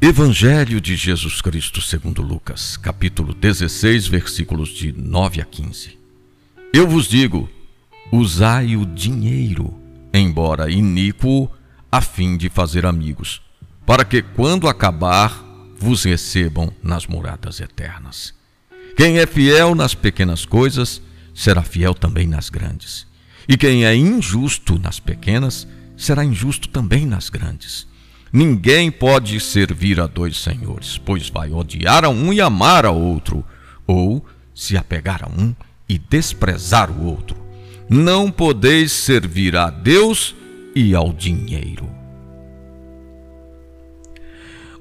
Evangelho de Jesus Cristo segundo Lucas, capítulo 16, versículos de 9 a 15. Eu vos digo, usai o dinheiro, embora iníquo, a fim de fazer amigos, para que quando acabar vos recebam nas moradas eternas. Quem é fiel nas pequenas coisas, será fiel também nas grandes. E quem é injusto nas pequenas, será injusto também nas grandes. Ninguém pode servir a dois senhores, pois vai odiar a um e amar a outro, ou se apegar a um e desprezar o outro. Não podeis servir a Deus e ao dinheiro.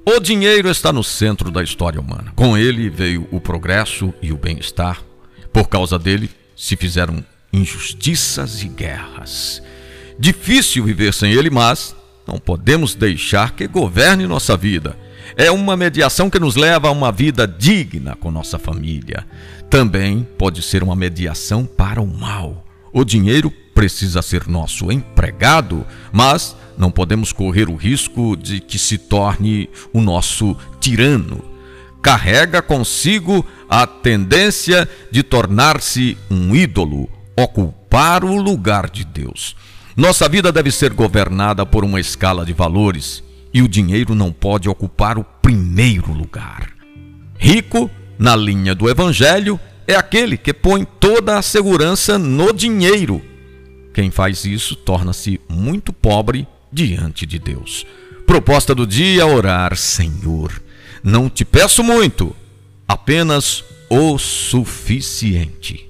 O dinheiro está no centro da história humana. Com ele veio o progresso e o bem-estar. Por causa dele se fizeram injustiças e guerras. Difícil viver sem ele, mas não podemos deixar que governe nossa vida. É uma mediação que nos leva a uma vida digna com nossa família. Também pode ser uma mediação para o mal. O dinheiro precisa ser nosso empregado, mas não podemos correr o risco de que se torne o nosso tirano. Carrega consigo a tendência de tornar-se um ídolo, ocupar o lugar de Deus. Nossa vida deve ser governada por uma escala de valores e o dinheiro não pode ocupar o primeiro lugar. Rico, na linha do Evangelho, é aquele que põe toda a segurança no dinheiro. Quem faz isso torna-se muito pobre diante de Deus. Proposta do dia: orar, Senhor. Não te peço muito, apenas o suficiente.